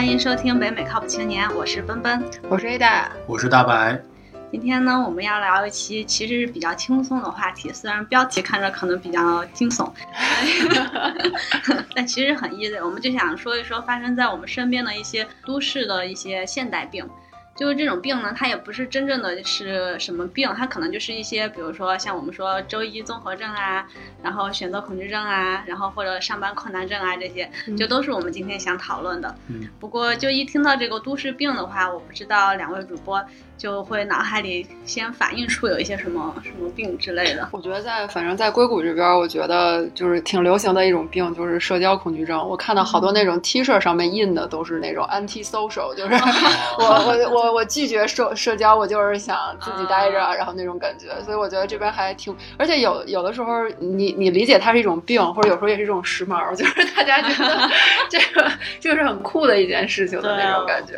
欢迎收听北美靠谱青年，我是奔奔，我是 Ada，我是大白。今天呢，我们要聊一期其实是比较轻松的话题，虽然标题看着可能比较惊悚，但其实很 easy。我们就想说一说发生在我们身边的一些都市的一些现代病。就是这种病呢，它也不是真正的是什么病，它可能就是一些，比如说像我们说周一综合症啊，然后选择恐惧症啊，然后或者上班困难症啊，这些就都是我们今天想讨论的。嗯，不过就一听到这个都市病的话，我不知道两位主播。就会脑海里先反映出有一些什么 什么病之类的。我觉得在反正在硅谷这边，我觉得就是挺流行的一种病，就是社交恐惧症。我看到好多那种 T 恤上面印的都是那种 anti-social，就是 我我我我拒绝社社交，我就是想自己待着，然后那种感觉。所以我觉得这边还挺，而且有有的时候你你理解它是一种病，或者有时候也是一种时髦，就是大家觉得 这个就是很酷的一件事情的那种感觉。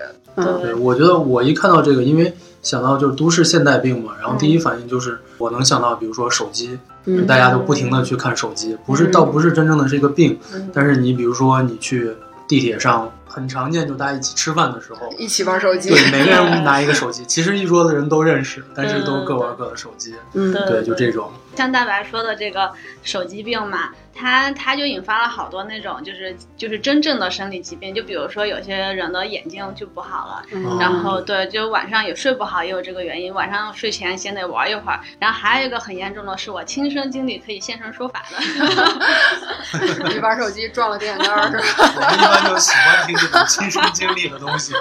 对，我觉得我一看到这个，因为。想到就是都市现代病嘛，然后第一反应就是我能想到，比如说手机，大家都不停的去看手机，不是倒不是真正的是一个病，但是你比如说你去地铁上，很常见，就大家一起吃饭的时候一起玩手机，对，每个人拿一个手机，其实一桌子人都认识，但是都各玩各的手机，嗯，对，就这种。像大白说的这个手机病嘛。它它就引发了好多那种就是就是真正的生理疾病，就比如说有些人的眼睛就不好了，然后对，就晚上也睡不好，也有这个原因。晚上睡前先得玩一会儿。然后还有一个很严重的是我亲身经历，可以现身说法的。你玩手机撞了电线杆是吧？我一般就喜欢听这种亲身经历的东西。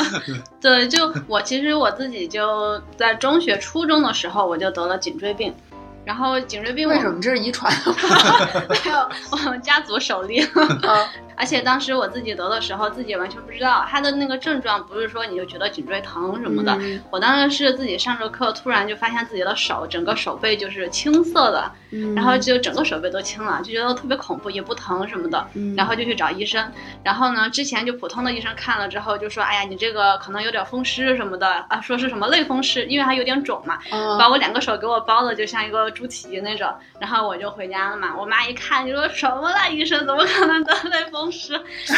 对，就我其实我自己就在中学初中的时候我就得了颈椎病。然后颈椎病为什么这是遗传？没有，我们家族首例。而且当时我自己得的时候，自己完全不知道他的那个症状，不是说你就觉得颈椎疼什么的。我当时是自己上着课，突然就发现自己的手整个手背就是青色的，然后就整个手背都青了，就觉得特别恐怖，也不疼什么的。然后就去找医生，然后呢，之前就普通的医生看了之后就说，哎呀，你这个可能有点风湿什么的啊，说是什么类风湿，因为它有点肿嘛，把我两个手给我包的就像一个。猪蹄那种，然后我就回家了嘛。我妈一看就说什么了，医生怎么可能得类风湿？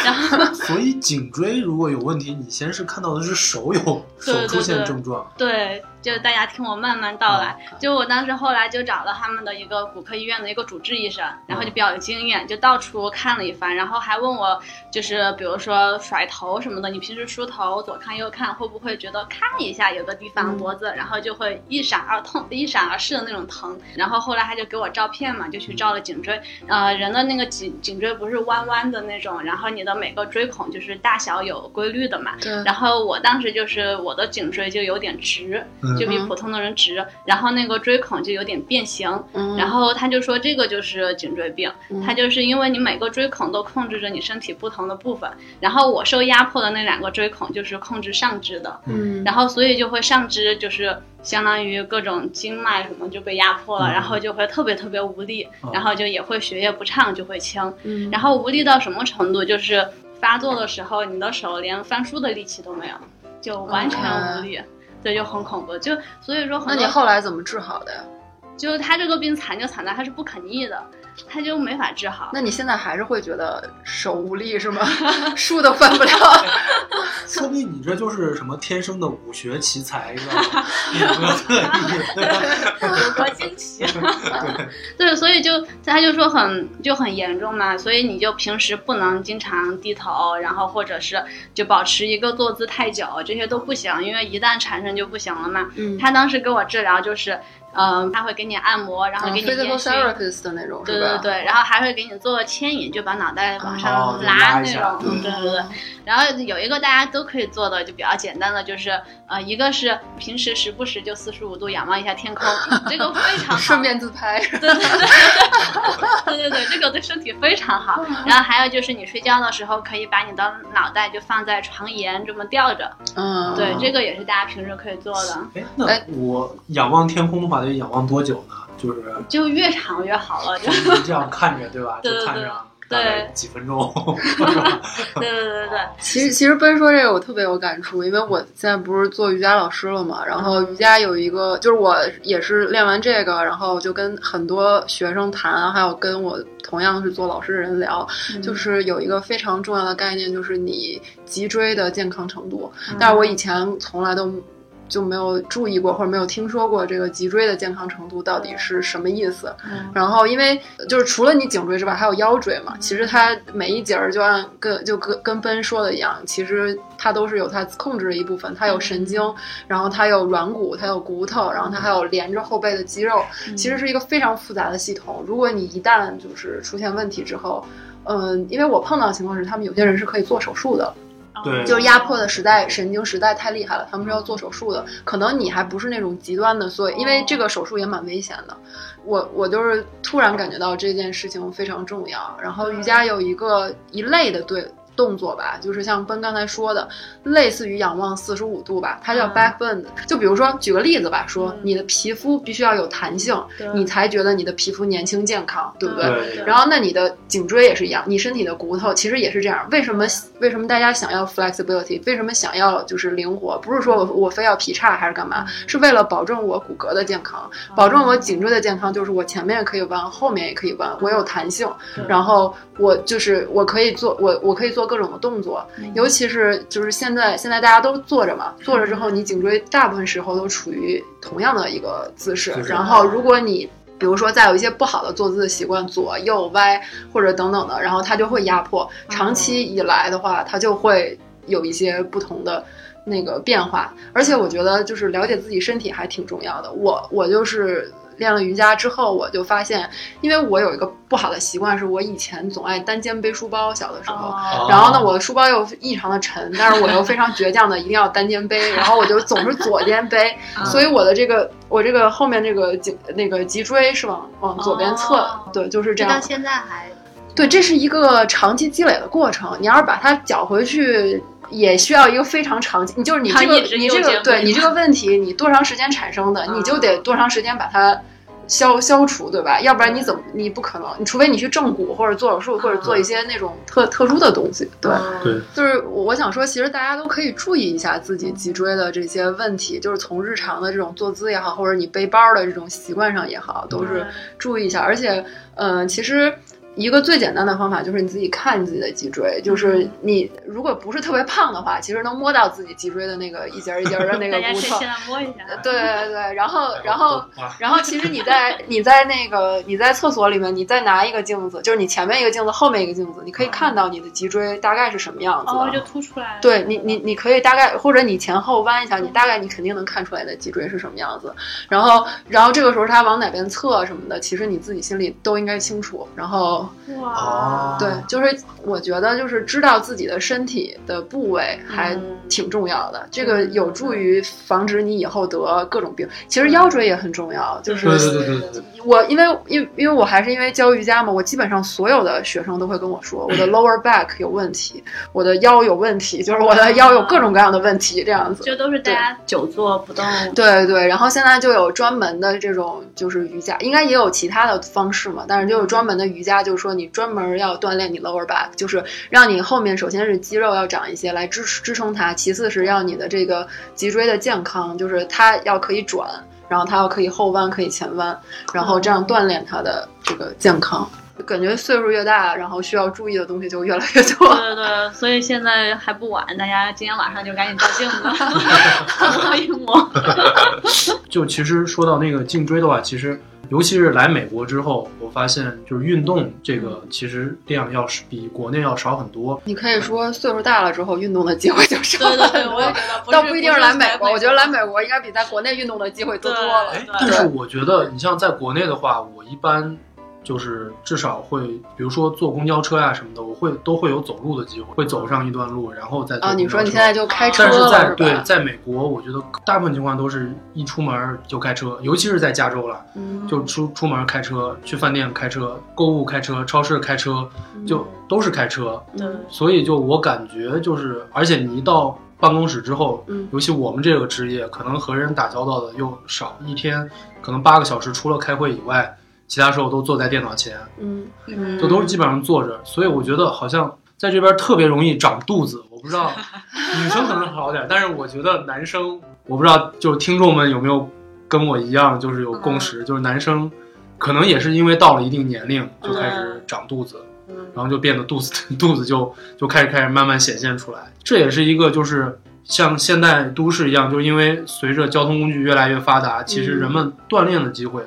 然后，所以颈椎如果有问题，你先是看到的是手有手出现症状，对。就大家听我慢慢道来。就我当时后来就找了他们的一个骨科医院的一个主治医生，然后就比较有经验，就到处看了一番，然后还问我，就是比如说甩头什么的，你平时梳头左看右看，会不会觉得看一下有个地方脖子，然后就会一闪而痛，一闪而逝的那种疼。然后后来他就给我照片嘛，就去照了颈椎。呃，人的那个颈颈椎不是弯弯的那种，然后你的每个椎孔就是大小有规律的嘛。对。然后我当时就是我的颈椎就有点直。就比普通的人直，然后那个椎孔就有点变形，然后他就说这个就是颈椎病，他就是因为你每个椎孔都控制着你身体不同的部分，然后我受压迫的那两个椎孔就是控制上肢的，嗯，然后所以就会上肢就是相当于各种经脉什么就被压迫了，然后就会特别特别无力，然后就也会血液不畅就会轻，然后无力到什么程度？就是发作的时候你的手连翻书的力气都没有，就完全无力。对，就很恐怖，就所以说，那你后来怎么治好的呀？就是他这个病惨就惨在他是不可逆的。他就没法治好。那你现在还是会觉得手无力是吗？书都翻不了。说明你这就是什么天生的武学奇才，是吧？有个特异，有个惊奇。对，所以就他就说很就很严重嘛，所以你就平时不能经常低头，然后或者是就保持一个坐姿太久，这些都不行，因为一旦产生就不行了嘛。嗯。他当时给我治疗就是。嗯，他会给你按摩，然后给你烟熏的那种，对对对，然后还会给你做牵引，就把脑袋往上拉那种，对对对。然后有一个大家都可以做的，就比较简单的，就是呃，一个是平时时不时就四十五度仰望一下天空，这个非常好，顺便自拍。对对对，对 对对，这个对身体非常好。然后还有就是你睡觉的时候，可以把你的脑袋就放在床沿这么吊着，嗯，对，这个也是大家平时可以做的。哎，那我仰望天空的话。得仰望多久呢？就是就越长越好了，就这样看着，对吧？对对对。大概几分钟。对对对对。其实其实奔说这个我特别有感触，因为我现在不是做瑜伽老师了嘛，然后瑜伽有一个就是我也是练完这个，然后就跟很多学生谈，还有跟我同样是做老师的人聊，就是有一个非常重要的概念，就是你脊椎的健康程度。但是我以前从来都。就没有注意过或者没有听说过这个脊椎的健康程度到底是什么意思。然后，因为就是除了你颈椎之外，还有腰椎嘛。其实它每一节儿就按跟就跟跟奔说的一样，其实它都是有它控制的一部分。它有神经，然后它有软骨，它有骨头，然后它还有连着后背的肌肉。其实是一个非常复杂的系统。如果你一旦就是出现问题之后，嗯，因为我碰到的情况是，他们有些人是可以做手术的。对，就是压迫的实在，神经实在太厉害了，他们是要做手术的。可能你还不是那种极端的，所以因为这个手术也蛮危险的。我我就是突然感觉到这件事情非常重要。然后瑜伽有一个一类的对。动作吧，就是像奔刚才说的，类似于仰望四十五度吧，它叫 back bend。就比如说，举个例子吧，说你的皮肤必须要有弹性，你才觉得你的皮肤年轻健康，对不对？然后，那你的颈椎也是一样，你身体的骨头其实也是这样。为什么为什么大家想要 flexibility？为什么想要就是灵活？不是说我我非要劈叉还是干嘛？是为了保证我骨骼的健康，保证我颈椎的健康，就是我前面可以弯，后面也可以弯，我有弹性，然后我就是我可以做我我可以做。各种的动作，尤其是就是现在，现在大家都坐着嘛，坐着之后，你颈椎大部分时候都处于同样的一个姿势。然后，如果你比如说再有一些不好的坐姿的习惯，左右歪或者等等的，然后它就会压迫。长期以来的话，它就会有一些不同的那个变化。而且，我觉得就是了解自己身体还挺重要的。我我就是。练了瑜伽之后，我就发现，因为我有一个不好的习惯，是我以前总爱单肩背书包，小的时候，然后呢，我的书包又异常的沉，但是我又非常倔强的一定要单肩背，然后我就总是左肩背，所以我的这个我这个后面这个颈那个脊椎是往往左边侧，对，就是这样。到现在还，对，这是一个长期积累的过程，你要是把它搅回去。也需要一个非常长期，你就是你这个你这个对你这个问题，你多长时间产生的，你就得多长时间把它消消除，对吧？要不然你怎么你不可能，你除非你去正骨或者做手术或者做一些那种特特殊的东西，对对。就是我想说，其实大家都可以注意一下自己脊椎的这些问题，就是从日常的这种坐姿也好，或者你背包的这种习惯上也好，都是注意一下。而且，嗯，其实。一个最简单的方法就是你自己看你自己的脊椎，就是你如果不是特别胖的话，其实能摸到自己脊椎的那个一节一节的那个 骨头。摸一下。对对对，然后然后然后，其实你在你在那个你在厕所里面，你再拿一个镜子，就是你前面一个镜子，后面一个镜子，你可以看到你的脊椎大概是什么样子。哦，就凸出来。对你你你可以大概或者你前后弯一下，你大概你肯定能看出来的脊椎是什么样子。然后然后这个时候它往哪边侧什么的，其实你自己心里都应该清楚。然后。哇，对，就是我觉得就是知道自己的身体的部位还挺重要的，这个有助于防止你以后得各种病。其实腰椎也很重要，就是我因为因因为我还是因为教瑜伽嘛，我基本上所有的学生都会跟我说我的 lower back 有问题，我的腰有问题，就是我的腰有各种各样的问题，这样子。这都是大家久坐不动。对对，然后现在就有专门的这种就是瑜伽，应该也有其他的方式嘛，但是就有专门的瑜伽，就是说你。专门要锻炼你 lower back，就是让你后面首先是肌肉要长一些来支支撑它，其次是要你的这个脊椎的健康，就是它要可以转，然后它要可以后弯，可以前弯，然后这样锻炼它的这个健康。感觉岁数越大，然后需要注意的东西就越来越多。对 对对，所以现在还不晚，大家今天晚上就赶紧照镜子，摸一摸。就其实说到那个颈椎的话，其实。尤其是来美国之后，我发现就是运动这个其实量要是比国内要少很多。你可以说岁数大了之后，运动的机会就少。对对对，我也觉得，倒不一定是来美国。我觉得来美国应该比在国内运动的机会多多了。但是我觉得，你像在国内的话，我一般。就是至少会，比如说坐公交车呀什么的，我会都会有走路的机会，会走上一段路，然后再。啊，你说你现在就开车了但是在对，在美国，我觉得大部分情况都是一出门就开车，尤其是在加州了，就出出门开车，去饭店开车，购物开车，超市开车，就都是开车。嗯。所以就我感觉就是，而且你一到办公室之后，尤其我们这个职业，可能和人打交道的又少，一天可能八个小时，除了开会以外。其他时候都坐在电脑前，嗯，嗯，就都是基本上坐着，所以我觉得好像在这边特别容易长肚子。我不知道 女生可能好点，但是我觉得男生，我不知道就是听众们有没有跟我一样，就是有共识，就是男生可能也是因为到了一定年龄就开始长肚子，嗯然后就变得肚子 肚子就就开始开始慢慢显现出来。这也是一个就是像现代都市一样，就是因为随着交通工具越来越发达，其实人们锻炼的机会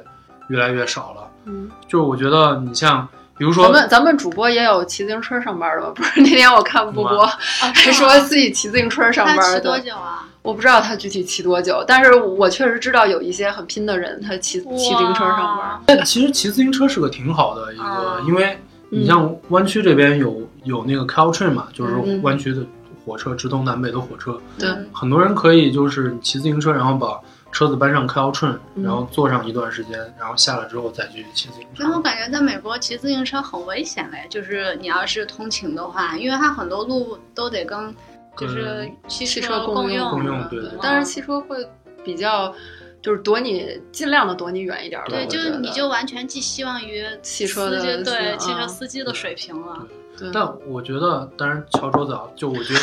越来越少了。嗯，就是我觉得你像比如说咱们咱们主播也有骑自行车上班的吧？不是那天我看波波还说自己骑自行车上他班骑多的，久啊？我不知道他具体骑多久，但是我确实知道有一些很拼的人，他骑骑自行车上班。但其实骑自行车是个挺好的一个，啊。因为你像湾区这边有有那个 Caltrain 嘛，就是嗯湾区的火车直通南北的火车，对。很多人可以就是骑自行车，然后把车子搬上 Caltrain，嗯然后坐上一段时间，然后下来之后再去骑自行车。因为我感觉在美国骑自行车很危险嘞，就是你要是通勤的话，因为它很多路都得跟就是汽汽车车共用，共用但是汽车会比较就是躲你尽量的躲你远一点吧。对，就是你就完全寄希望于汽车的司机对嗯汽车司机的水平了。对但我觉得，当然敲桌子啊，就我觉得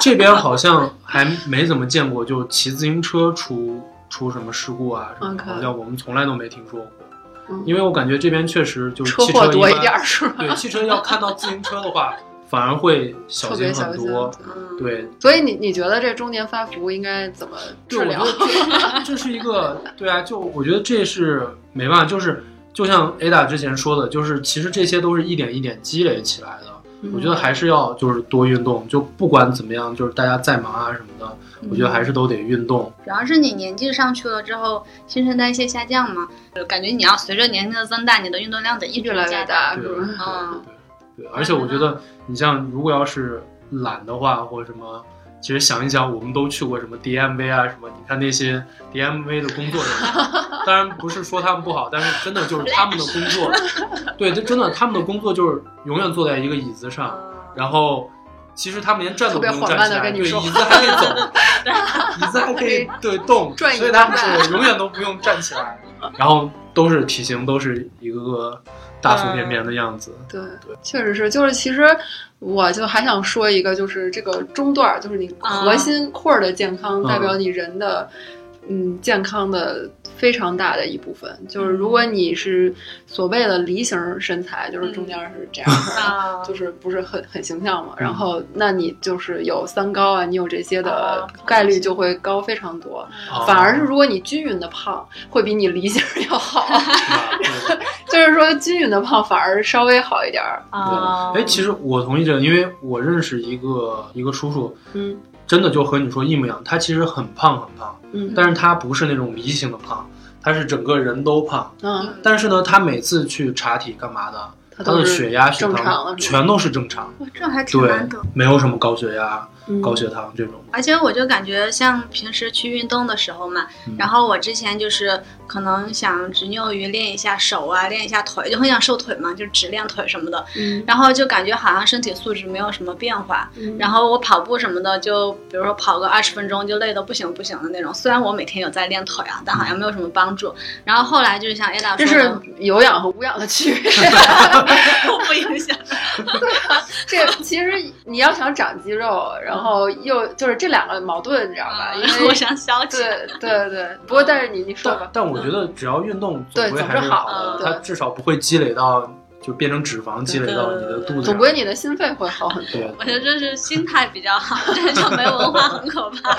这边好像还没怎么见过，就骑自行车出出什么事故啊什么的，好像我们从来都没听说过。嗯因为我感觉这边确实就是汽车祸多一般点儿是吧？对，汽车要看到自行车的话，反而会小特别心小心。很多。嗯，对，所以你你觉得这中年发福应该怎么就治疗？这是一个，对啊，就我觉得这是没办法，就是就像 Ada 之前说的，就是其实这些都是一点一点积累起来的。我觉得还是要就是多运动，就不管怎么样，就是大家再忙啊什么的，我觉得还是都得运动。主要是你年纪上去了之后，新陈代谢下降嘛，就感觉你要随着年龄的增大，你的运动量得一直越来越加大？嗯对对，而且我觉得你像如果要是懒的话，或者什么，其实想一想，我们都去过什么 DMV 啊什么，你看那些 DMV 的工作人员，当然不是说他们不好，但是真的就是他们的工作，对，这真的他们的工作就是永远坐在一个椅子上，然后。其实他们连站都不用站起来，对，椅子还可以走，椅子还可以对动，所以他们是永远都不用站起来，然后都是体型都是一个个大腹便便的样子。对对，确实是，就是其实我就还想说一个，就是这个中段儿，就是你核心 core 的健康，嗯。代表你人的嗯健康的非常大的一部分。就是如果你是所谓的梨形身材，就是中间是这样 就是不是很很形象嘛，然后那你就是有三高啊，你有这些的哦概率就会高非常多。哦反而是如果你均匀的胖，会比你梨形要好。就是说均匀的胖反而稍微好一点儿。啊，哎，其实我同意这个，因为我认识一个一个叔叔，嗯真的就和你说一模一样。他其实很胖很胖，嗯但是他不是那种梨形的胖，他是整个人都胖。嗯，但是呢，他每次去查体干嘛的，他的血压、血糖全都是正常，哇这还挺对难得。，没有什么高血压、嗯高血糖这种。而且我就感觉像平时去运动的时候嘛，嗯然后我之前就是可能想执拗于练一下手啊，练一下腿，就很想瘦腿嘛，就只练腿什么的，嗯然后就感觉好像身体素质没有什么变化。嗯然后我跑步什么的，就比如说跑个二十分钟就累得不行不行的那种。虽然我每天有在练腿啊，但好像没有什么帮助。然后后来就是像 Ada 这说的，是有氧和无氧的区别。不影响。这其实你要想长肌肉，然后又就是这两个矛盾，你知道吧？因为 我想消气。对对对，不过但是你你说吧，但我觉得只要运动，对总归还是好好的它至少不会积累到就变成脂肪，积累到你的肚子上。总归你的心肺会好很多。我觉得这是心态比较好，这就没文化很可怕。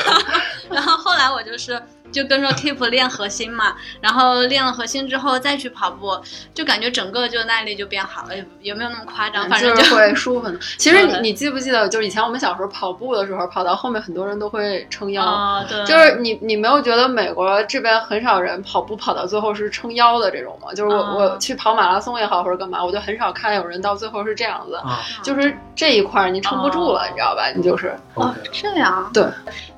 然后后来我就是就跟着 Keep 练核心嘛，然后练了核心之后再去跑步，就感觉整个就耐力就变好了，也也没有那么夸张，反正就是会舒服很多。其实你你记不记得，就是以前我们小时候跑步的时候，跑到后面很多人都会撑腰。啊，对，就是你，你没有觉得美国这边很少人跑步跑到最后是撑腰的这种吗？就是我、啊我去跑马拉松也好，或者干嘛，我就很少看有人到最后是这样子，啊就是这一块儿你撑不住了，哦你知道吧？你就是哦这样，对，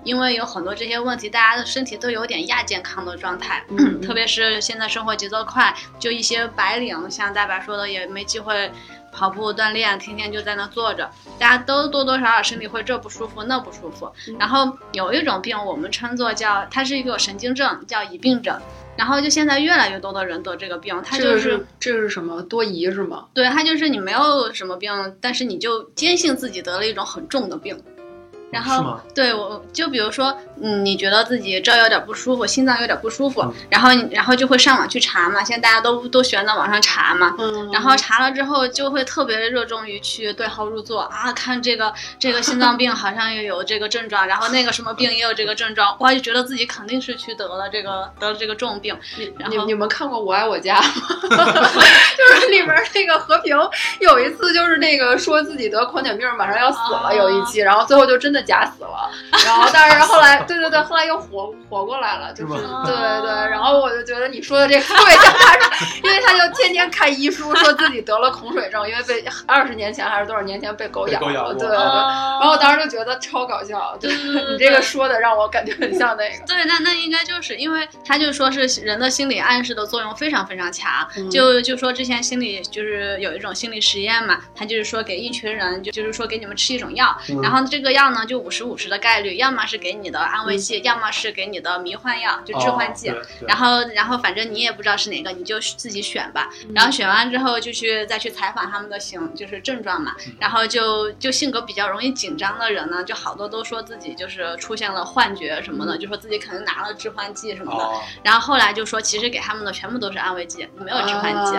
因为有很多这些问题，大家的身体都有点亚健康的状态，嗯特别是现在生活节奏快，就一些白领，像大白说的，也没机会跑步锻炼，天天就在那坐着，大家都多多少少身体会这不舒服那不舒服。然后有一种病，我们称作叫它是一个神经症，叫疑病症。然后就现在越来越多的人得这个病，它就是这是什么多疑是吗？对，它就是你没有什么病，但是你就坚信自己得了一种很重的病。然后，对我就比如说，嗯，你觉得自己这有点不舒服，心脏有点不舒服，然后然后就会上网去查嘛。现在大家都都喜欢在网上查嘛，然后查了之后就会特别热衷于去对号入座啊，看这个这个心脏病好像也有这个症状，然后那个什么病也有这个症状，哇，就觉得自己肯定是去得了这个得了这个重病。你你们看过《我爱我家》吗？就是里面那个和平有一次就是那个说自己得狂犬病，马上要死了，有一期，然后最后就真的。假死了，然后但是后来，对对对，后来又活活过来了，就是对对对，然后我就觉得你说的这个特别像他，因为他就天天看医书，说自己得了恐水症，因为被二十年前还是多少年前被狗咬了，对对对，然后我当时就觉得超搞笑，对你这个说的让我感觉很像那个，对，那那应该就是因为他就说是人的心理暗示的作用非常非常强，就就说之前心理就是有一种心理实验嘛，他就是说给一群人就就是说给你们吃一种药，然后这个药呢。就五十五十的概率，要么是给你的安慰剂，要么是给你的迷幻药，就致幻剂。然后，然后反正你也不知道是哪个，你就自己选吧。然后选完之后，就去再去采访他们的行，就是症状嘛。然后就就性格比较容易紧张的人呢，就好多都说自己就是出现了幻觉什么的，就说自己可能拿了致幻剂什么的。然后后来就说，其实给他们的全部都是安慰剂，没有致幻剂。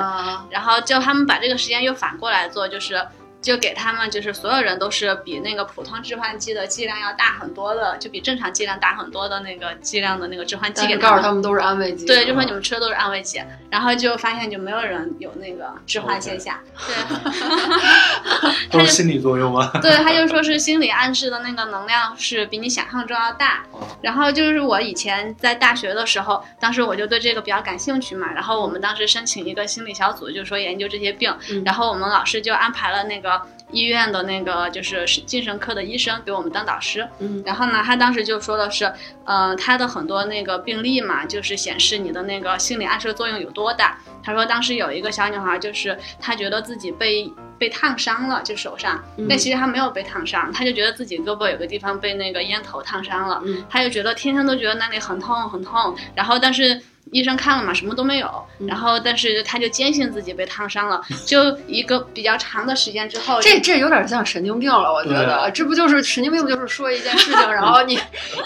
然后叫他们把这个实验又反过来做，就是。就给他们，就是所有人都是比那个普通置换剂的剂量要大很多的，就比正常剂量大很多的那个剂量的那个置换剂，给告诉他们都是安慰剂。对，就说你们吃的都是安慰剂，然后就发现就没有人有那个置换现象。对，都是心理作用吗？对，他就说是心理暗示的那个能量是比你想象中要大。然后就是我以前在大学的时候，当时我就对这个比较感兴趣嘛，然后我们当时申请一个心理小组，就说研究这些病，然后我们老师就安排了那个。医院的那个就是精神科的医生给我们当导师，嗯，然后呢，他当时就说的是，呃，他的很多那个病例嘛，就是显示你的那个心理暗示作用有多大。他说当时有一个小女孩，就是她觉得自己被被烫伤了，就手上，但其实她没有被烫伤，她就觉得自己胳膊有个地方被那个烟头烫伤了，嗯，她就觉得天天都觉得那里很痛很痛，然后但是。医生看了嘛，什么都没有。然后，但是他就坚信自己被烫伤了。就一个比较长的时间之后，这这有点像神经病了，我觉得。这不就是神经病？不就是说一件事情，然后 你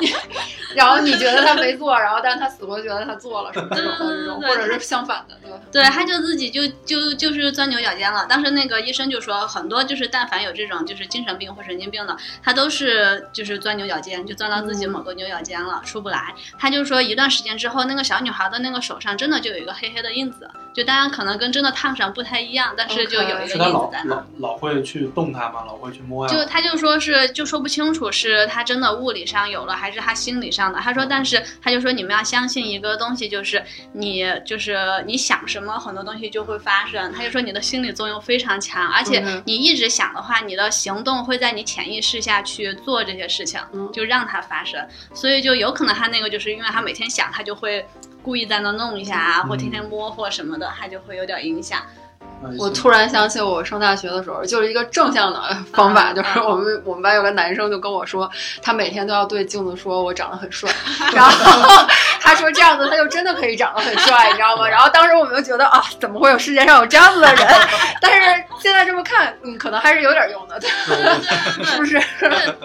你，然后你觉得他没做，然后但是他死活觉得他做了什么这种这种，或者是相反的，对吧？对，他就自己就就就是钻牛角尖了。当时那个医生就说，很多就是但凡有这种就是精神病或神经病的，他都是就是钻牛角尖，就钻到自己某个牛角尖了，出不来。他就说，一段时间之后，那个小女孩的。那个手上真的就有一个黑黑的印子，就当然可能跟真的烫伤不太一样，但是就有一个印子在那。老老会去动它吗？老会去摸呀？就他就说是就说不清楚是他真的物理上有了，还是他心理上的。他说，但是他就说你们要相信一个东西，就是你就是你想什么，很多东西就会发生。他就说你的心理作用非常强，而且你一直想的话，你的行动会在你潜意识下去做这些事情，就让它发生。所以就有可能他那个就是因为他每天想，他就会。故意在那弄一下啊，或天天摸或什么的，它就会有点影响。我突然想起我上大学的时候，就是一个正向的 方法，就是我们我们班有个男生就跟我说，他每天都要对镜子说我长得很帅，然后他说这样子他就真的可以长得很帅，你知道吗？然后当时我们就觉得啊，怎么会有世界上有这样子的人？但是现在这么看，嗯，可能还是有点用的，是不是？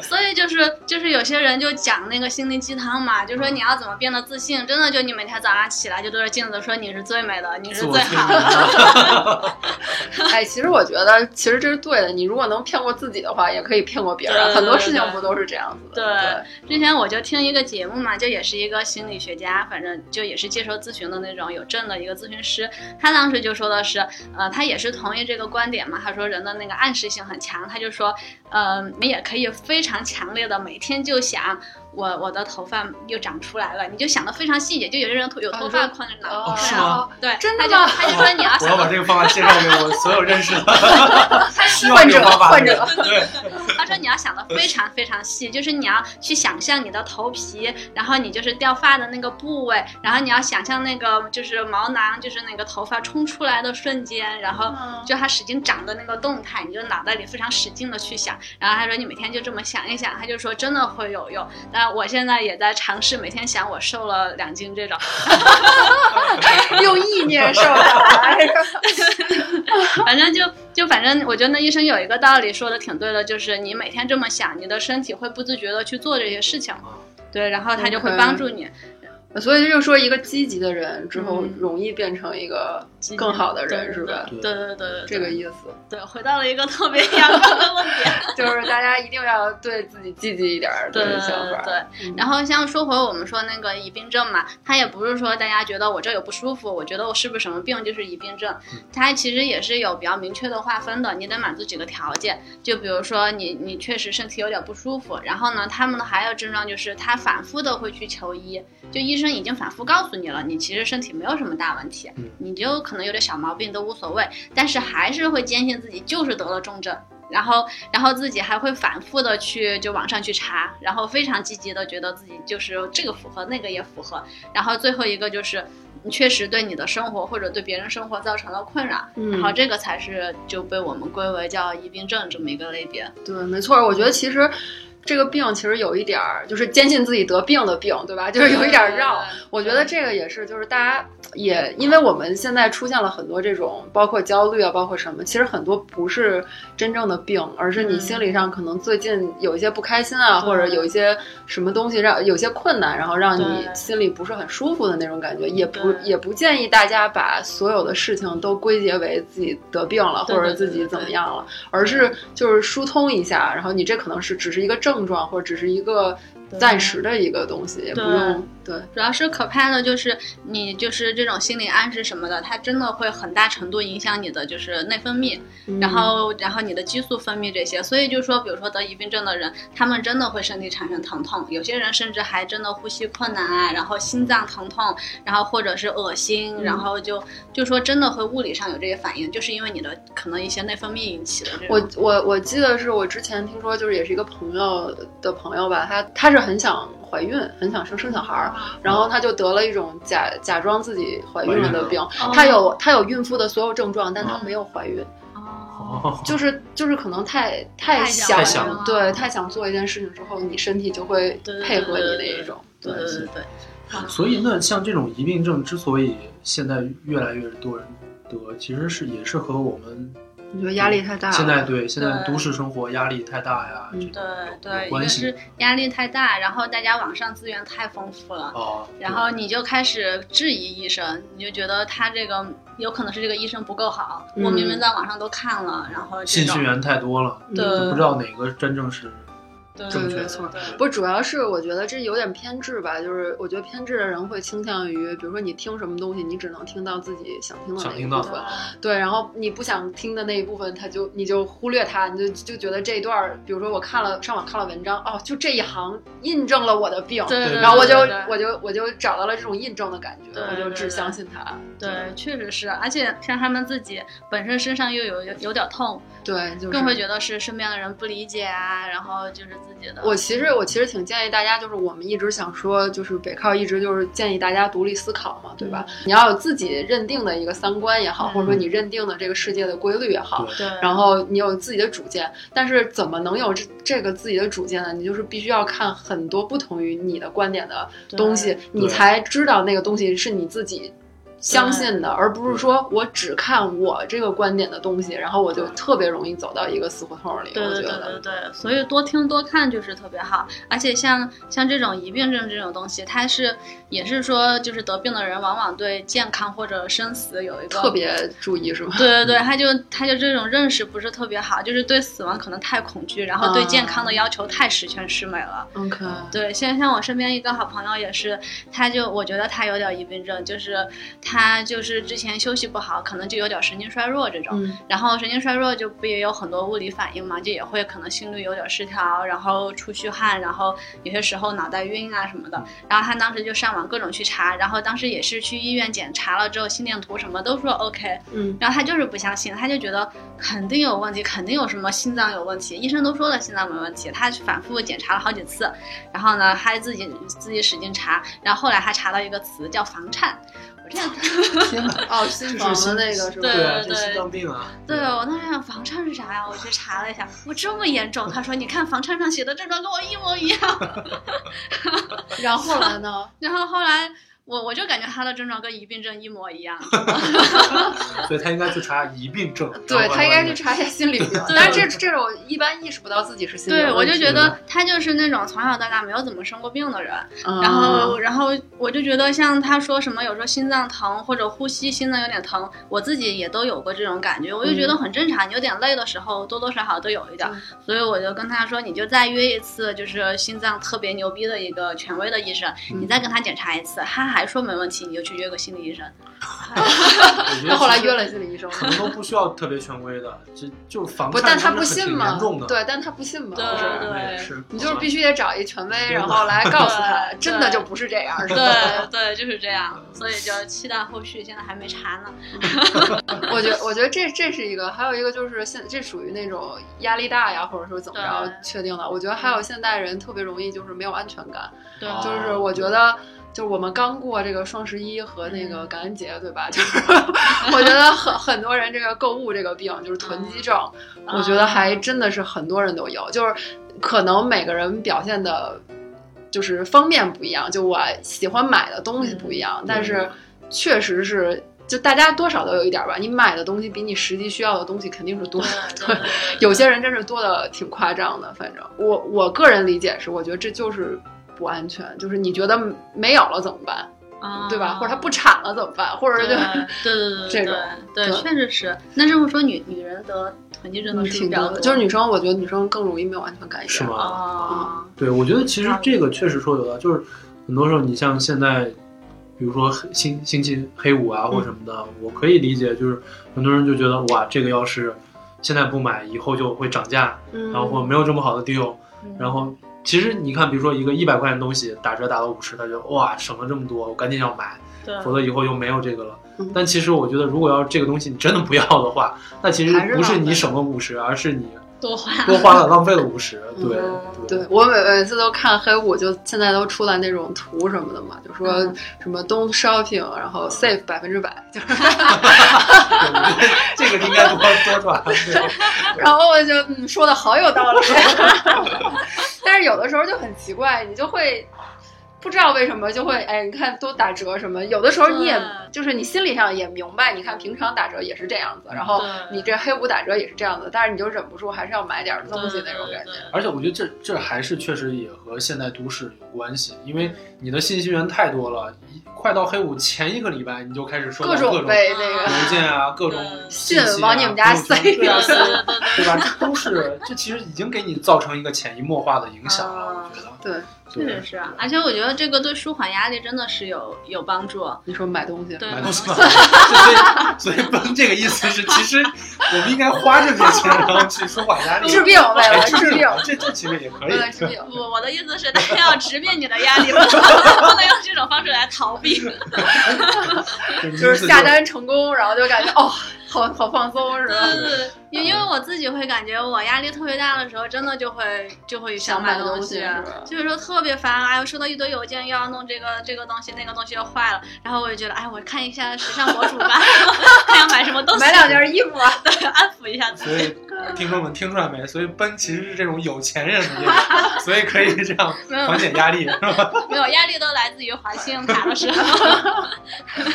所以就是就是有些人就讲那个心灵鸡汤嘛，就说你要怎么变得自信，真的就你每天早上起来就对着镜子说你是最美的，你是最好的。哎，其实我觉得，其实这是对的。你如果能骗过自己的话，也可以骗过别人。很多事情不都是这样子的？对，之前我就听一个节目嘛，就也是一个心理学家，反正就也是接受咨询的那种有证的一个咨询师。他当时就说的是，呃，他也是同意这个观点嘛。他说人的那个暗示性很强，他就说，呃，你也可以非常强烈的每天就想。我我的头发又长出来了，你就想的非常细节，就有些人头有头发困难哦，是吗？对，真的吗？他就说你要我要把这个方法介绍给我所有认识的患者患者，对，他说你要。想的非常非常细，就是你要去想象你的头皮，然后你就是掉发的那个部位，然后你要想象那个就是毛囊，就是那个头发冲出来的瞬间，然后就它使劲长的那个动态，你就脑袋里非常使劲的去想。然后他说你每天就这么想一想，他就说真的会有用。但我现在也在尝试每天想我瘦了两斤这种，用意念瘦下来。反正就就反正，我觉得那医生有一个道理说的挺对的，就是你每天这么想，你的身体会不自觉的去做这些事情，对，然后他就会帮助你。所以就说一个积极的人之后容易变成一个更好的人，是吧？对对对对，这个意思。对，回到了一个特别阳光的问题，就是大家一定要对自己积极一点的想法。对，然后像说回我们说那个疑病症嘛，它也不是说大家觉得我这有不舒服，我觉得我是不是什么病就是疑病症，它其实也是有比较明确的划分的，你得满足几个条件。就比如说你你确实身体有点不舒服，然后呢，他们的还有症状就是他反复的会去求医，就医生已经反复告诉你了，你其实身体没有什么大问题，你就可能有点小毛病都无所谓，但是还是会坚信自己就是得了重症，然后然后自己还会反复的去就网上去查，然后非常积极的觉得自己就是这个符合那个也符合，然后最后一个就是你确实对你的生活或者对别人生活造成了困扰，然后这个才是就被我们归为叫疑病症这么一个类别。对，没错，我觉得其实。这个病其实有一点儿，就是坚信自己得病的病，对吧？就是有一点绕。我觉得这个也是，就是大家也因为我们现在出现了很多这种，包括焦虑啊，包括什么，其实很多不是真正的病，而是你心理上可能最近有一些不开心啊，或者有一些什么东西让有些困难，然后让你心里不是很舒服的那种感觉。也不也不建议大家把所有的事情都归结为自己得病了，或者自己怎么样了，而是就是疏通一下，然后你这可能是只是一个症。症状或者只是一个暂时的一个东西，也不用。对，主要是可怕的，就是你就是这种心理暗示什么的，它真的会很大程度影响你的就是内分泌，然后然后你的激素分泌这些。所以就是说，比如说得疑病症的人，他们真的会身体产生疼痛，有些人甚至还真的呼吸困难啊，然后心脏疼痛，然后或者是恶心，然后就就说真的会物理上有这些反应，就是因为你的可能一些内分泌引起的。我我我记得是我之前听说，就是也是一个朋友的朋友吧，他他是很想。怀孕很想生生小孩儿，然后她就得了一种假假装自己怀孕了的病。她有她有孕妇的所有症状，但她没有怀孕。哦，就是就是可能太太想对太想做一件事情之后，你身体就会配合你的一种。对对对对。所以那像这种疑病症之所以现在越来越多人得，其实是也是和我们。你觉得压力太大？现在对，现在都市生活压力太大呀。对对，一个是压力太大，然后大家网上资源太丰富了，哦，然后你就开始质疑医生，你就觉得他这个有可能是这个医生不够好。我明明在网上都看了，然后信息源太多了，对不知道哪个真正是。对，没错，不，主要是我觉得这有点偏执吧，就是我觉得偏执的人会倾向于，比如说你听什么东西，你只能听到自己想听的那一部分，对，然后你不想听的那一部分，他就你就忽略它，你就就觉得这一段，比如说我看了上网看了文章，哦，就这一行印证了我的病，对然后我就我就我就找到了这种印证的感觉，我就只相信他。对，确实是，而且像他们自己本身身上又有有有点痛，对，更会觉得是身边的人不理解啊，然后就是。我其实我其实挺建议大家，就是我们一直想说，就是北靠一直就是建议大家独立思考嘛，对吧？你要有自己认定的一个三观也好，或者说你认定的这个世界的规律也好，对。然后你有自己的主见，但是怎么能有这这个自己的主见呢？你就是必须要看很多不同于你的观点的东西，你才知道那个东西是你自己。相信的，而不是说我只看我这个观点的东西，然后我就特别容易走到一个死胡同里。对对对对对，所以多听多看就是特别好。而且像像这种疑病症这种东西，它是也是说，就是得病的人往往对健康或者生死有一个特别注意，是吗？对对对，他就他就这种认识不是特别好，就是对死亡可能太恐惧，然后对健康的要求太十全十美了。OK，对，现在像我身边一个好朋友也是，他就我觉得他有点疑病症，就是他。他就是之前休息不好，可能就有点神经衰弱这种。嗯然后神经衰弱就不也有很多物理反应嘛，就也会可能心率有点失调，然后出虚汗，然后有些时候脑袋晕啊什么的。然后他当时就上网各种去查，然后当时也是去医院检查了之后，心电图什么都说 OK，嗯然后他就是不相信，他就觉得肯定有问题，肯定有什么心脏有问题，医生都说了心脏没问题，他反复检查了好几次，然后呢，他自己自己使劲查，然后后来他查到一个词叫房颤，天哪，哦，心房的那个是吧？对啊，对心脏病啊。对我当时想房颤是啥呀？我去查了一下，我这么严重，他说你看房颤上写的症状跟我一模一样，然后来呢？然后后来。我我就感觉他的症状跟疑病症一模一样，所以他应该去查疑病症。对他应该去查一下心理 但是这这种一般意识不到自己是心理有对。我就觉得他就是那种从小到大没有怎么生过病的人，嗯，然后，然后我就觉得，像他说什么，有时候心脏疼或者呼吸心脏有点疼，我自己也都有过这种感觉，我就觉得很正常。你有点累的时候，多多少少都有一点。所以我就跟他说，你就再约一次，就是心脏特别牛逼的一个权威的医生，你再跟他检查一次，他还说没问题，你就去约个心理医生。他 后来约了心理医生，可能都不需要特别权威的，就就防不，但他不信嘛严重的，，对，但他不信嘛，对对是，你就是必须得找一权威，然后来告诉他，真的就不是这样，是吧？对对，就是这样。所以就期待后续，现在还没查呢。我觉，我觉得这这是一个，还有一个就是现这属于那种压力大呀，或者说怎么着确定的。我觉得还有现代人特别容易就是没有安全感，对，哦就是我觉得。就是我们刚过这个双十一和那个感恩节，对吧？就是 我觉得很很多人这个购物这个病就是囤积症，我觉得还真的是很多人都有，就是可能每个人表现的，就是方面不一样，就我喜欢买的东西不一样，但是确实是。就大家多少都有一点吧，你买的东西比你实际需要的东西肯定是多的。对对对，有些人真是多的挺夸张的。反正我我个人理解是，我觉得这就是不安全，就是你觉得没有了怎么办，啊对吧？或者它不产了怎么办？或者就对对对对这种对，对确实是。那这么说，女女人得囤积症的是挺多的。就是女生，我觉得女生更容易没有安全感一点。是吗？啊，对，我觉得其实这个确实说有的，就是很多时候你像现在，比如说黑星星期黑五啊或什么的，我可以理解，就是很多人就觉得哇，这个要是现在不买，以后就会涨价，嗯，然后或没有这么好的 deal，嗯然后其实你看，比如说一个一百块钱东西打折打到五十，他就哇省了这么多，我赶紧要买，对，否则以后就没有这个了嗯。但其实我觉得，如果要是这个东西你真的不要的话，那其实不是你省了五十，而是你多花多花了浪费了五十。对嗯对我每每次都看黑五，就现在都出来那种图什么的嘛，就说嗯什么 don't shopping，然后 save 百分之百，就是 这个应该多多转。对然后我就嗯说的好有道理，但是有的时候就很奇怪，你就会。不知道为什么就会哎，你看都打折什么，有的时候你也就是你心理上也明白，你看平常打折也是这样子，然后你这黑五打折也是这样子，但是你就忍不住还是要买点东西那种感觉。而且我觉得这这还是确实也和现代都市有关系，因为你的信息源太多了，一快到黑五前一个礼拜你就开始收到各各种那个邮件啊，各种信往你们家塞对吧？这都是这其实已经给你造成一个潜移默化的影响了，啊我觉得。对，确实是啊，而且我觉得这个对舒缓压力真的是有有帮助。你说买东西，对买东西嘛，所以所以崩这个意思是，其实我们应该花这些钱，然后去舒缓压力，治病为了哎治病，这这其实也可以治病。不，我的意思是，大家要直面你的压力，不 能不能用这种方式来逃避。就是下单成功，然后就感觉哦，好好放松是对吧？对对，因因为我自己会感觉，我压力特别大的时候，真的就会就会想买东西就是说特别烦，哎，我收到一堆邮件，又要弄这个这个东西，那个东西又坏了，然后我就觉得，哎，我看一下时尚博主吧，看要买什么东西，买两件衣服啊，对，安抚一下自己。所以听众们听出来没？所以奔其实是这种有钱人的，所以可以这样缓解压力，是吧？没有压力都来自于还信用卡的时候。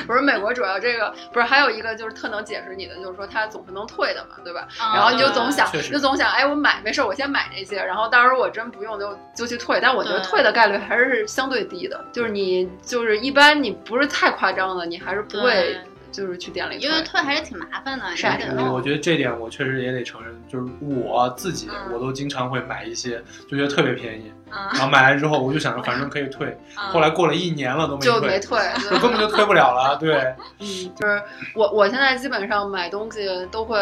不是美国主要这个，不是还有一个就是特能解释你的，就是说它总是能退的嘛，对吧？嗯然后你就总想，就总想，哎，我买没事，我先买这些，然后到时候我真不用就就去退。但我觉得退的概率还是相对低的，就是你就是一般你不是太夸张的，你还是不会就是去店里，因为退还是挺麻烦的，是啊得弄。我觉得这点我确实也得承认，就是我自己嗯我都经常会买一些，就觉得特别便宜，嗯然后买来之后我就想着反正可以退，后来过了一年了都没退，就没退，就根本就退不了了。对，嗯，就是我我现在基本上买东西都会。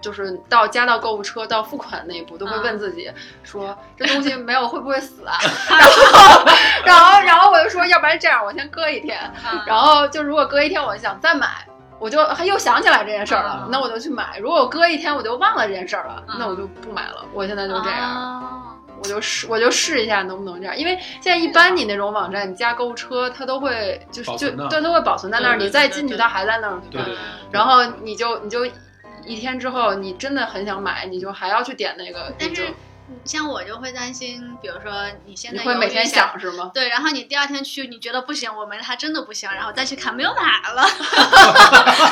就是到加到购物车到付款那一步，都会问自己说、这东西没有会不会死啊？然后，然后，然后我就说，要不然这样，我先搁一天。嗯然后就如果搁一天我想再买，我就又想起来这件事儿了，嗯那我就去买。如果我搁一天我就忘了这件事儿了，嗯那我就不买了。我现在就这样，哦我就试我就试一下能不能这样，因为现在一般你那种网站，你加购物车，它都会就是就保存的对都会保存在那儿，你再进去它还在那儿。对对对然后你就你就一天之后，你真的很想买，你就还要去点那个，像我就会担心，比如说你现你在会每天想是吗？对，然后你第二天去，你觉得不行，我没它真的不行，然后再去看没有买了，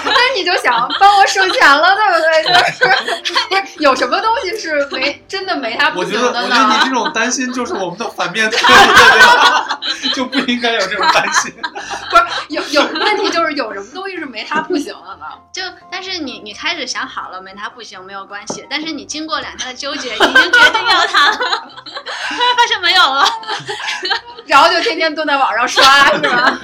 那你就想帮我省钱了，对不对？就是不是有什么东西是没真的没它不我觉得，行的我觉得你？这种担心就是我们的反面特质，就不应该有这种担心。不是有有问题就是有什么东西是没它不行的呢？就但是你你开始想好了没它不行没有关系，但是你经过两天的纠结，已经决定要它了，突然发现没有了，然后就天天蹲在网上刷，是吧？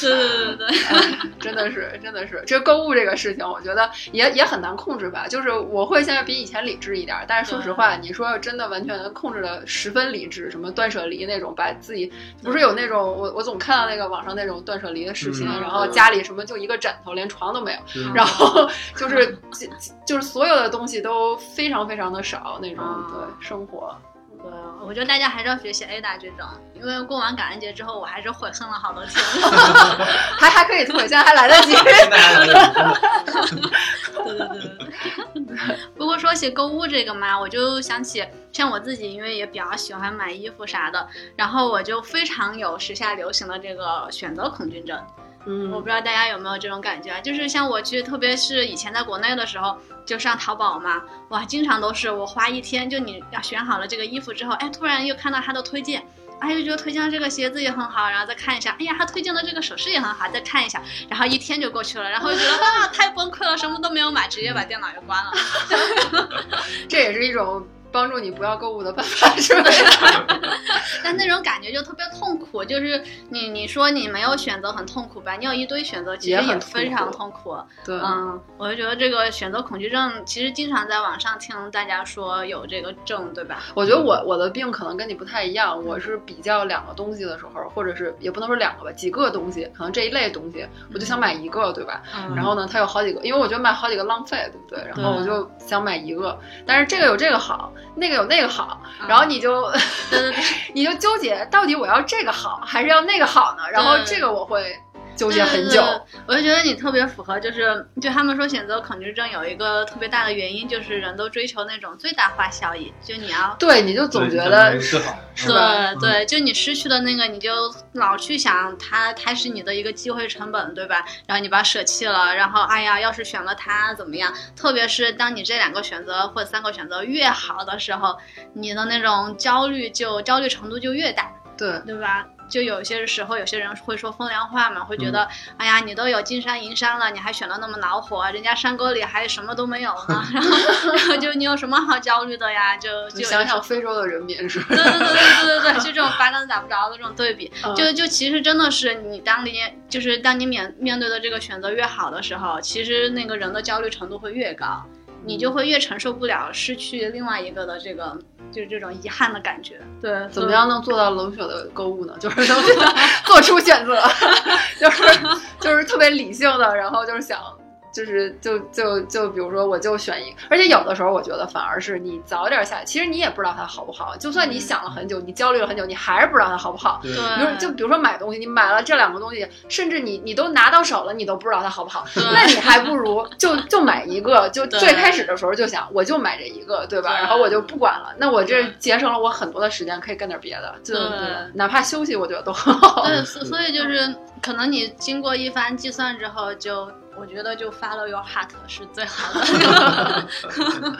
对对对对对，真的是，真的是，这购物这个事情，我觉得也也很难控制吧。就是我会现在比以前理智一点，但是说实话，你说真的完全控制的十分理智，什么断舍离那种，把自己不是有那种我我总看到那个网上那种断舍离的视频，嗯。然后家里什么就一个枕头，连床都没有，嗯。然后 就是就就是所有的东西都非常非常的少那种，啊对生活。对，我觉得大家还是要学习 Ada 这种，因为过完感恩节之后，我还是悔恨了好多天。还还可以退，现在还来得及。对对对。不过说起购物这个嘛，我就想起像我自己，因为也比较喜欢买衣服啥的，然后我就非常有时下流行的这个选择恐惧症。我嗯不知道大家有没有这种感觉啊？就是像我去，特别是以前在国内的时候，就上淘宝嘛，哇，经常都是我花一天，就你要选好了这个衣服之后，哎，突然又看到他的推荐。哎，又觉得推荐的这个鞋子也很好，然后再看一下，哎呀，他推荐的这个首饰也很好，再看一下，然后一天就过去了，然后就觉得 啊，太崩溃了，什么都没有买，直接把电脑就关了。这也是一种帮助你不要购物的办法，是吧？但那种感觉就特别痛苦，就是你你说你没有选择很痛苦吧，你有一堆选择，其实也非常痛苦。对，嗯，我就觉得这个选择恐惧症，其实经常在网上听大家说有这个症，对吧？我觉得我我的病可能跟你不太一样，我是比较两个东西的时候，或者是也不能说两个吧，几个东西，可能这一类东西，我就想买一个，对吧？嗯然后呢，它有好几个，因为我觉得买好几个浪费，对不对？然后我就想买一个，但是这个有这个好，那个有那个好，然后你就 你就纠结，到底我要这个好还是要那个好呢？然后这个我会纠结很久。对对对我就觉得你特别符合，就是就他们说选择恐惧症有一个特别大的原因，就是人都追求那种最大化效益，就你要。对，你就总觉得？对对，就你失去的那个，你就老去想它，它是你的一个机会成本，对吧？然后你把它舍弃了，然后哎呀，要是选了它怎么样？特别是当你这两个选择或者三个选择越好的时候，你的那种焦虑就焦虑程度就越大。对，对吧？就有些时候，有些人会说风凉话嘛，会觉得，哎呀，你都有金山银山了，你还选的那么恼火，人家山沟里还什么都没有呢，然后，然后就你有什么好焦虑的呀？就就你想想非洲的人民是吧？对对对对对对对，就这种八竿子打不着的这种对比，嗯就就其实真的是你当你就是当你面面对的这个选择越好的时候，其实那个人的焦虑程度会越高，你就会越承受不了失去另外一个的这个就是这种遗憾的感觉。对，怎么样能做到冷血的购物呢？就是能 做出选择，就是就是特别理性的，然后就是想。就是就就就比如说，我就选一个，而且有的时候我觉得反而是你早点下，其实你也不知道它好不好。就算你想了很久，你焦虑了很久，你还是不知道它好不好。对对比如就比如说买东西，你买了这两个东西，甚至你你都拿到手了，你都不知道它好不好，对那你还不如就就买一个，就最开始的时候就想我就买这一个，对吧？然后我就不管了，那我这节省了我很多的时间，可以干点别的，就对哪怕休息，我觉得都很好。对，所所以就是可能你经过一番计算之后就，我觉得就 follow your heart 是最好的。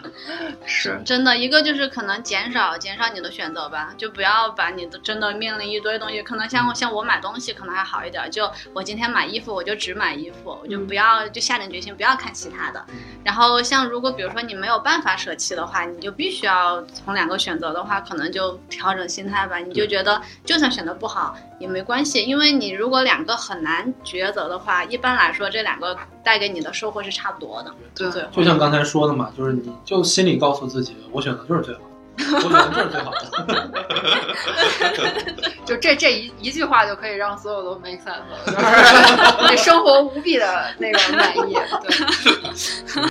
是 真的，一个就是可能减少减少你的选择吧，就不要把你的真的面临一堆东西。可能像像我买东西可能还好一点，就我今天买衣服我就只买衣服，我就不要就下定决心不要看其他的。然后像如果比如说你没有办法舍弃的话，你就必须要从两个选择的话，可能就调整心态吧。你就觉得就算选择不好也没关系，因为你如果两个很难抉择的话，一般来说这两个带给你的收获是差不多的。对，就像刚才说的嘛，就是你就心里告诉自己，我选择就是最好。我觉得这是最好的，就这这一一句话就可以让所有都 make sense，对生活无比的那个满意。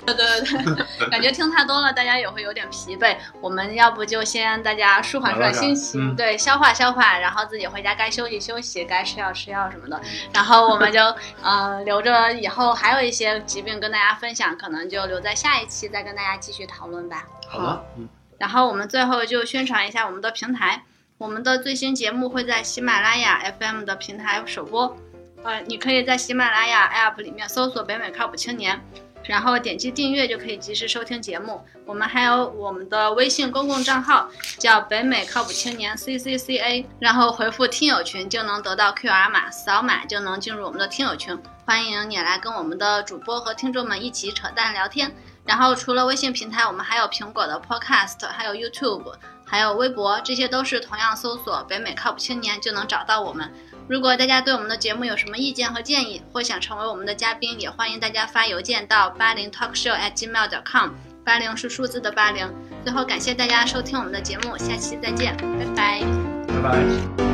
对 对对对，感觉听太多了，大家也会有点疲惫。我们要不就先大家舒缓舒缓心情，对，消化消化，然后自己回家该休息休息，该吃药吃药什么的。然后我们就嗯留着以后还有一些疾病跟大家分享，可能就留在下一期再跟大家继续讨论吧。好的，嗯。然后我们最后就宣传一下我们的平台，我们的最新节目会在喜马拉雅 FM 的平台首播，呃，你可以在喜马拉雅 App 里面搜索“北美靠谱青年”，然后点击订阅就可以及时收听节目。我们还有我们的微信公共账号叫“北美靠谱青年 CCCA”，然后回复“听友群”就能得到 QR 码，扫码就能进入我们的听友群。欢迎你来跟我们的主播和听众们一起扯淡聊天。然后除了微信平台，我们还有苹果的 Podcast，还有 YouTube，还有微博，这些都是同样搜索“北美靠谱青年”就能找到我们。如果大家对我们的节目有什么意见和建议，或想成为我们的嘉宾，也欢迎大家发邮件到八零 talkshow at Gmail dot com 八零是数字的八零。最后感谢大家收听我们的节目，下期再见，拜拜，拜拜。